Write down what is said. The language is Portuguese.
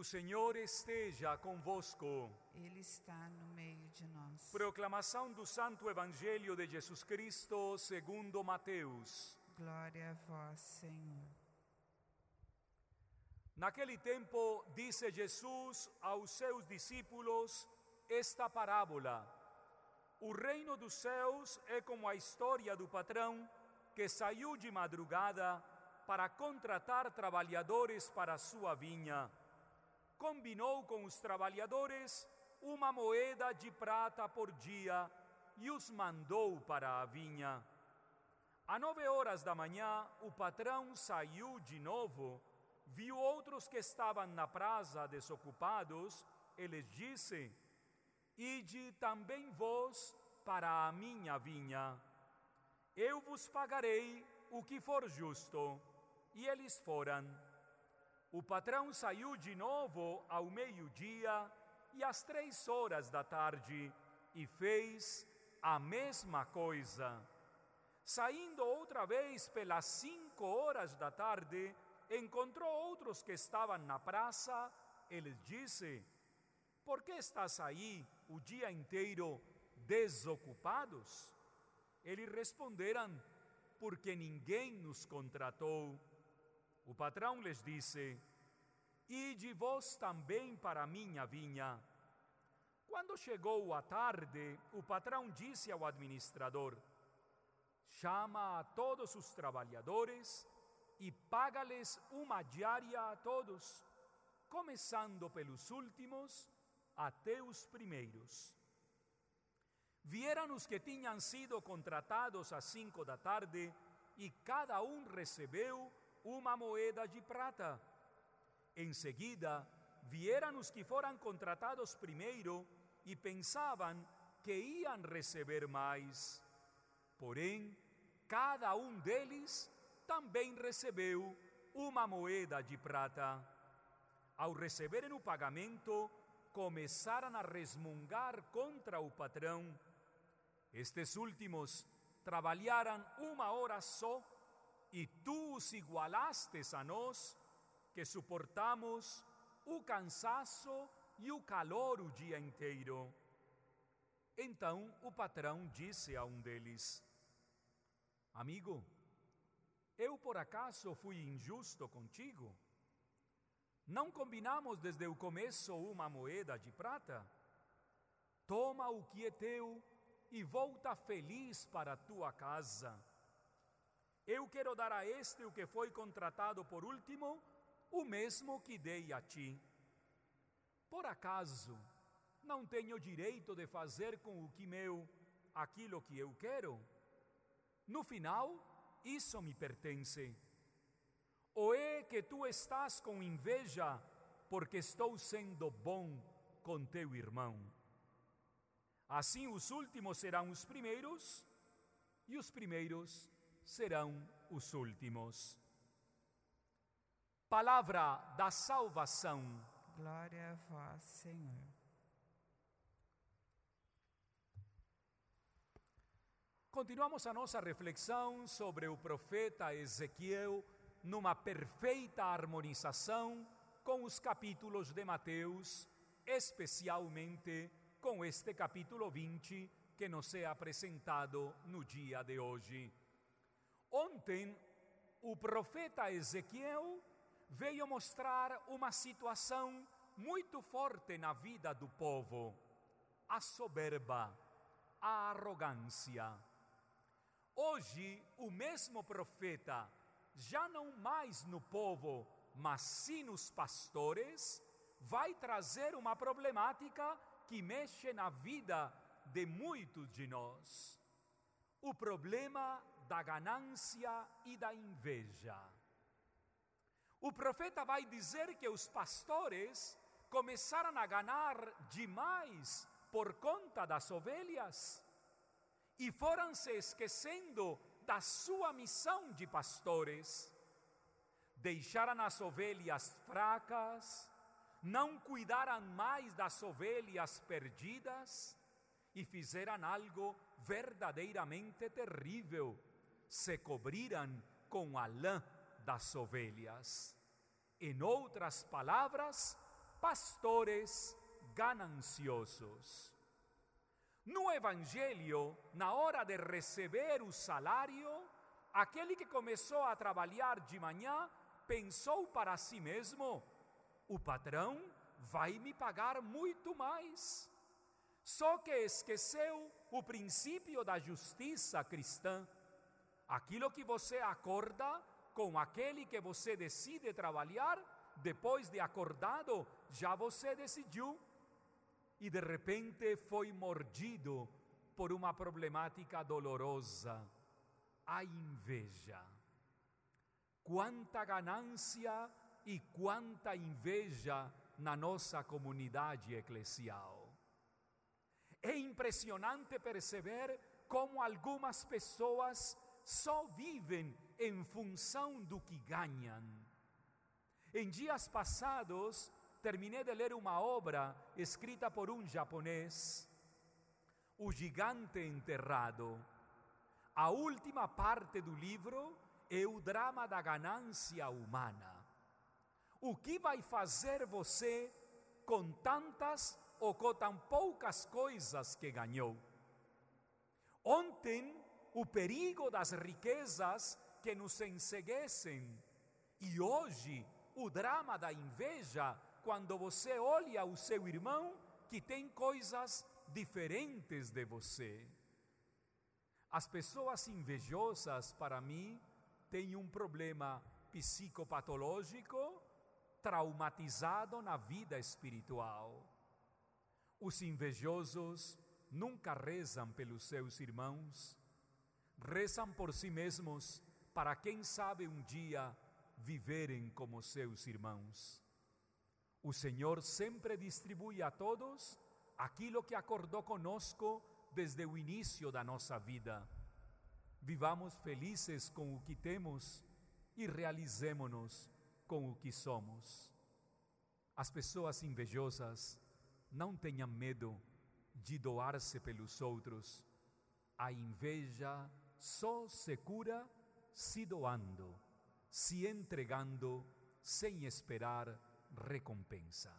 O Senhor esteja convosco. Ele está no meio de nós. Proclamação do Santo Evangelho de Jesus Cristo segundo Mateus. Glória a vós, Senhor. Naquele tempo, disse Jesus aos seus discípulos esta parábola: O reino dos céus é como a história do patrão que saiu de madrugada para contratar trabalhadores para sua vinha. Combinou com os trabalhadores uma moeda de prata por dia e os mandou para a vinha. Às nove horas da manhã, o patrão saiu de novo, viu outros que estavam na praça desocupados e lhes disse: Ide também vós para a minha vinha. Eu vos pagarei o que for justo. E eles foram. O patrão saiu de novo ao meio-dia e às três horas da tarde e fez a mesma coisa. Saindo outra vez pelas cinco horas da tarde, encontrou outros que estavam na praça e lhes disse: Por que estás aí o dia inteiro desocupados? Eles responderam: Porque ninguém nos contratou. O patrão lhes disse: Ide vós também para a minha vinha. Quando chegou a tarde, o patrão disse ao administrador: Chama a todos os trabalhadores e paga-lhes uma diária a todos, começando pelos últimos até os primeiros. Vieram os que tinham sido contratados às cinco da tarde e cada um recebeu uma moeda de prata. Em seguida, vieram os que foram contratados primeiro e pensavam que iam receber mais. Porém, cada um deles também recebeu uma moeda de prata. Ao receberem o pagamento, começaram a resmungar contra o patrão. Estes últimos trabalharam uma hora só e tu os igualastes a nós, que suportamos o cansaço e o calor o dia inteiro. Então o patrão disse a um deles: Amigo, eu por acaso fui injusto contigo? Não combinamos desde o começo uma moeda de prata? Toma o que é teu e volta feliz para tua casa. Eu quero dar a este o que foi contratado por último, o mesmo que dei a ti. Por acaso, não tenho direito de fazer com o que meu aquilo que eu quero? No final, isso me pertence. Ou é que tu estás com inveja porque estou sendo bom com teu irmão? Assim os últimos serão os primeiros e os primeiros serão os últimos. Palavra da salvação. Glória a vós, Senhor. Continuamos a nossa reflexão sobre o profeta Ezequiel numa perfeita harmonização com os capítulos de Mateus, especialmente com este capítulo 20 que nos é apresentado no dia de hoje. Ontem, o profeta Ezequiel veio mostrar uma situação muito forte na vida do povo: a soberba, a arrogância. Hoje, o mesmo profeta, já não mais no povo, mas sim nos pastores, vai trazer uma problemática que mexe na vida de muitos de nós. O problema da ganância e da inveja. O profeta vai dizer que os pastores começaram a ganhar demais por conta das ovelhas e foram se esquecendo da sua missão de pastores. Deixaram as ovelhas fracas, não cuidaram mais das ovelhas perdidas e fizeram algo verdadeiramente terrível. Se cobriram com a lã das ovelhas. Em outras palavras, pastores gananciosos. No Evangelho, na hora de receber o salário, aquele que começou a trabalhar de manhã pensou para si mesmo: o patrão vai me pagar muito mais. Só que esqueceu o princípio da justiça cristã. Aquilo que você acorda com aquele que você decide trabalhar, depois de acordado, já você decidiu. E de repente foi mordido por uma problemática dolorosa, a inveja. Quanta ganância e quanta inveja na nossa comunidade eclesial. É impressionante perceber como algumas pessoas só vivem em função do que ganham. Em dias passados, terminei de ler uma obra escrita por um japonês, O Gigante Enterrado. A última parte do livro é o drama da ganância humana. O que vai fazer você com tantas ou com tão poucas coisas que ganhou? Ontem, o perigo das riquezas que nos enseguecem, e hoje, o drama da inveja quando você olha o seu irmão que tem coisas diferentes de você. As pessoas invejosas, para mim, têm um problema psicopatológico traumatizado na vida espiritual. Os invejosos nunca rezam pelos seus irmãos, rezam por si mesmos para quem sabe um dia viverem como seus irmãos. O Senhor sempre distribui a todos aquilo que acordou conosco desde o início da nossa vida. Vivamos felizes com o que temos e realizemos-nos com o que somos. As pessoas invejosas não tenham medo de doar-se pelos outros. A inveja só se cura se doando, se entregando sem esperar recompensa.